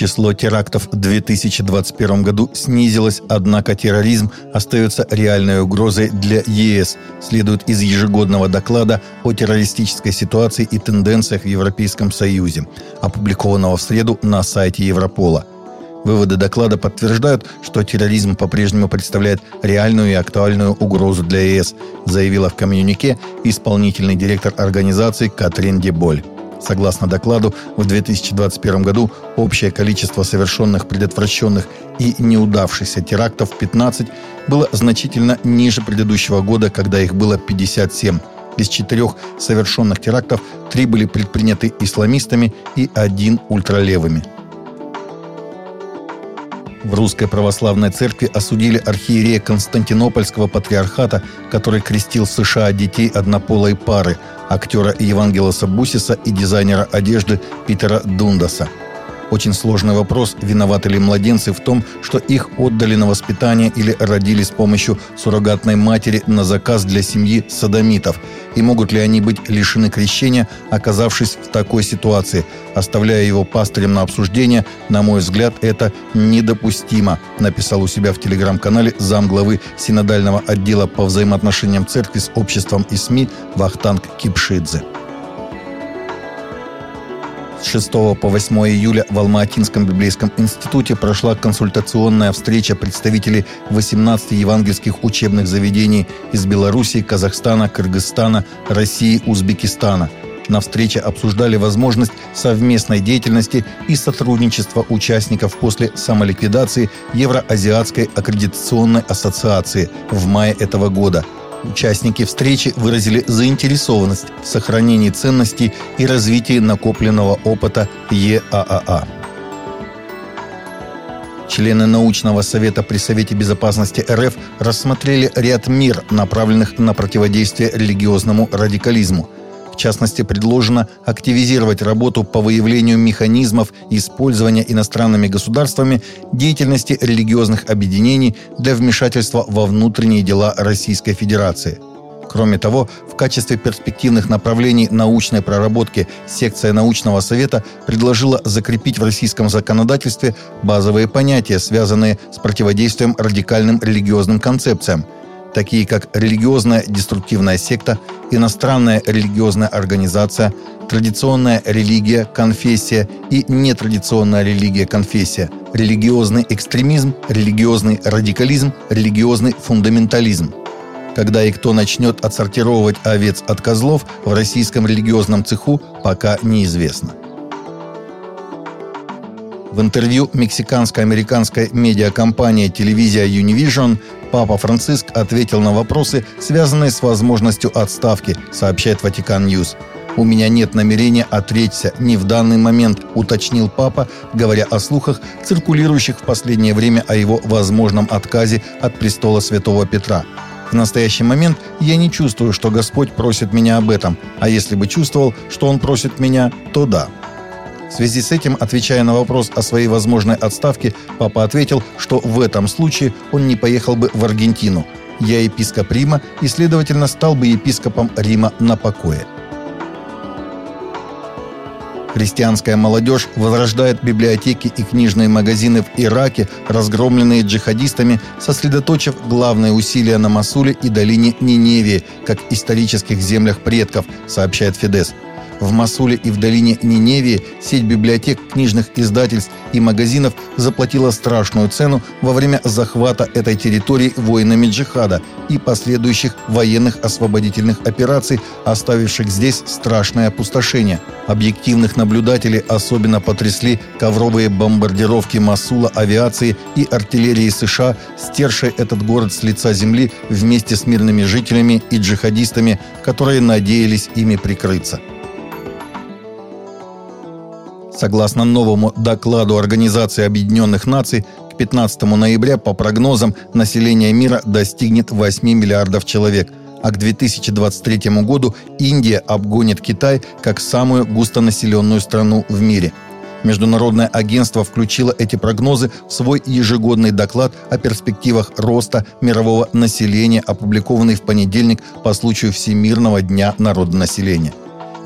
Число терактов в 2021 году снизилось, однако терроризм остается реальной угрозой для ЕС, следует из ежегодного доклада о террористической ситуации и тенденциях в Европейском Союзе, опубликованного в среду на сайте Европола. Выводы доклада подтверждают, что терроризм по-прежнему представляет реальную и актуальную угрозу для ЕС, заявила в коммюнике исполнительный директор организации Катрин Деболь. Согласно докладу, в 2021 году общее количество совершенных, предотвращенных и неудавшихся терактов 15 было значительно ниже предыдущего года, когда их было 57. Из четырех совершенных терактов три были предприняты исламистами и один ультралевыми. В Русской Православной Церкви осудили архиерея Константинопольского патриархата, который крестил в США детей однополой пары, актера Евангелоса Бусиса и дизайнера одежды Питера Дундаса – очень сложный вопрос, виноваты ли младенцы в том, что их отдали на воспитание или родили с помощью суррогатной матери на заказ для семьи садомитов, и могут ли они быть лишены крещения, оказавшись в такой ситуации. Оставляя его пастырем на обсуждение, на мой взгляд, это недопустимо, написал у себя в телеграм-канале замглавы синодального отдела по взаимоотношениям церкви с обществом и СМИ Вахтанг Кипшидзе. С 6 по 8 июля в Алма-Атинском библейском институте прошла консультационная встреча представителей 18 евангельских учебных заведений из Белоруссии, Казахстана, Кыргызстана, России, Узбекистана. На встрече обсуждали возможность совместной деятельности и сотрудничества участников после самоликвидации Евроазиатской аккредитационной ассоциации в мае этого года – Участники встречи выразили заинтересованность в сохранении ценностей и развитии накопленного опыта ЕААА. Члены научного совета при Совете безопасности РФ рассмотрели ряд мер, направленных на противодействие религиозному радикализму – частности, предложено активизировать работу по выявлению механизмов использования иностранными государствами деятельности религиозных объединений для вмешательства во внутренние дела Российской Федерации. Кроме того, в качестве перспективных направлений научной проработки секция научного совета предложила закрепить в российском законодательстве базовые понятия, связанные с противодействием радикальным религиозным концепциям – такие как религиозная деструктивная секта, иностранная религиозная организация, традиционная религия, конфессия и нетрадиционная религия, конфессия, религиозный экстремизм, религиозный радикализм, религиозный фундаментализм. Когда и кто начнет отсортировывать овец от козлов в российском религиозном цеху, пока неизвестно. В интервью мексиканско-американской медиакомпании Televisa Univision Папа Франциск ответил на вопросы, связанные с возможностью отставки, сообщает Vatican News. «У меня нет намерения отречься не в данный момент», уточнил папа, говоря о слухах, циркулирующих в последнее время о его возможном отказе от престола святого Петра. В настоящий момент я не чувствую, что Господь просит меня об этом, а если бы чувствовал, что Он просит меня, то да. В связи с этим, отвечая на вопрос о своей возможной отставке, папа ответил, что в этом случае он не поехал бы в Аргентину. «Я епископ Рима и, следовательно, стал бы епископом Рима на покое». Христианская молодежь возрождает библиотеки и книжные магазины в Ираке, разгромленные джихадистами, сосредоточив главные усилия на Масуле и долине Ниневии, как исторических землях предков, сообщает Фидес. В Масуле и в долине Ниневии сеть библиотек, книжных издательств и магазинов заплатила страшную цену во время захвата этой территории воинами джихада и последующих военных освободительных операций, оставивших здесь страшное опустошение. Объективных наблюдателей особенно потрясли ковровые бомбардировки Масула авиации и артиллерии США, стершие этот город с лица земли вместе с мирными жителями и джихадистами, которые надеялись ими прикрыться. Согласно новому докладу Организации Объединенных Наций, к 15 ноября, по прогнозам, население мира достигнет 8 миллиардов человек, а к 2023 году Индия обгонит Китай как самую густонаселенную страну в мире. Международное агентство включило эти прогнозы в свой ежегодный доклад о перспективах роста мирового населения, опубликованный в понедельник по случаю Всемирного дня народонаселения.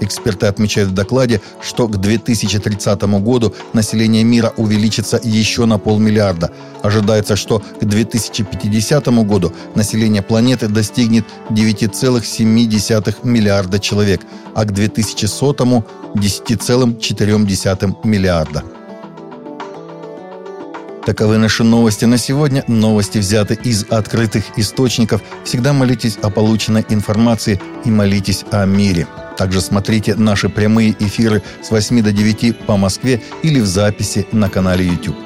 Эксперты отмечают в докладе, что к 2030 году население мира увеличится еще на полмиллиарда. Ожидается, что к 2050 году население планеты достигнет 9,7 миллиарда человек, а к 2100 – 10,4 миллиарда. Таковы наши новости на сегодня. Новости взяты из открытых источников. Всегда молитесь о полученной информации и молитесь о мире. Также смотрите наши прямые эфиры с 8 до 9 по Москве или в записи на канале YouTube.